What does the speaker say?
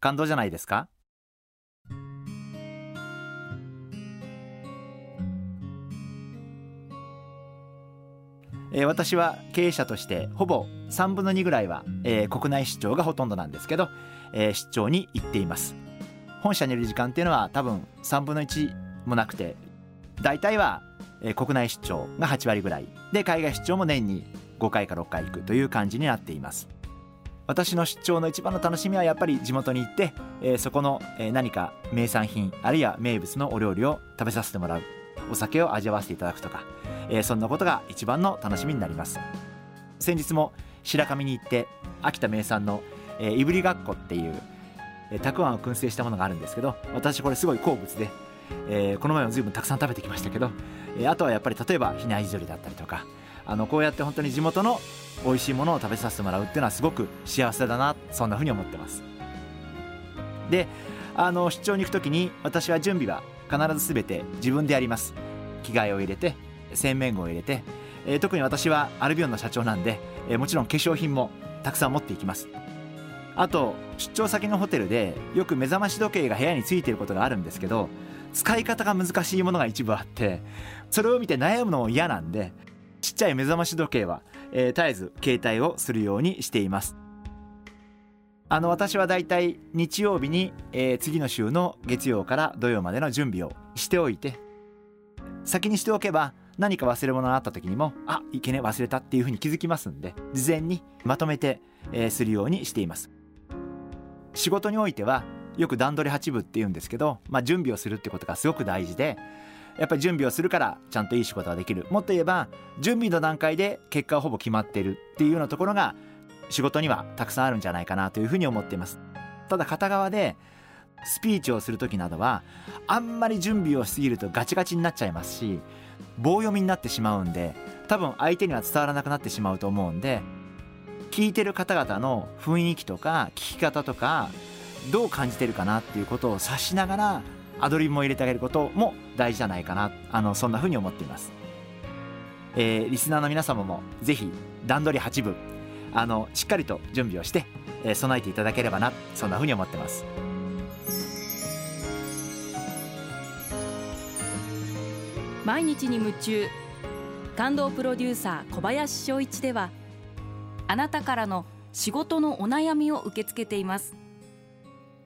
感動じゃないですか？えー、私は経営者としてほぼ3分の2ぐらいは、えー、国内出張がほとんどなんですけど、えー、出張に行っています。本社にいる時間っていうのは多分3分の1もなくて大体は、えー、国内出張が8割ぐらい。で海外出張も年に5回か6回行くという感じになっています。私の出張の一番の楽しみはやっぱり地元に行って、えー、そこの、えー、何か名産品あるいは名物のお料理を食べさせてもらうお酒を味わわせていただくとか、えー、そんなことが一番の楽しみになります。先日も白神に行って秋田名産の、え、いぶりがっこっていう、え、たくあんを燻製したものがあるんですけど私これすごい好物で、え、この前も随分たくさん食べてきましたけど、え、あとはやっぱり例えば比内地鶏だったりとかあのこうやって本当に地元の美味しいものを食べさせてもらうっていうのはすごく幸せだなそんなふうに思ってます。であの出張に行く時に私は準備は必ず全て自分でやります。着替えを入れて洗面具を入れて、えー、特に私はアルビオンの社長なんで、えー、もちろん化粧品もたくさん持っていきます。あと出張先のホテルでよく目覚まし時計が部屋についていることがあるんですけど使い方が難しいものが一部あってそれを見て悩むのも嫌なんでちっちゃい目覚まし時計は、えー、絶えず携帯をするようにしています。あの私はだいたい日曜日に、えー、次の週の月曜から土曜までの準備をしておいて先にしておけば何か忘れ物があった時にもあいけね忘れたっていうふうに気づきますんで事前にまとめて、えー、するようにしています。仕事においてはよく段取り8分って言うんですけど、まあ、準備をするってことがすごく大事でやっぱり準備をするからちゃんといい仕事ができる。もっと言えば準備の段階で結果はほぼ決まってるっていうようなところが仕事にはたくさんあるんじゃないかなというふうに思っています。ただ片側でスピーチをする時などはあんまり準備をしすぎるとガチガチになっちゃいますし棒読みになってしまうんで多分相手には伝わらなくなってしまうと思うんで聞いてる方々の雰囲気とか聞き方とかどう感じてるかなっていうことを察しながらアドリブも入れてあげることも大事じゃないかな。あのそんなふうに思っています、えー、リスナーの皆様もぜひ段取り8分あのしっかりと準備をして、えー、備えていただければなそんなふうに思ってます。毎日に夢中。感動プロデューサー小林翔一ではあなたからの仕事のお悩みを受け付けています。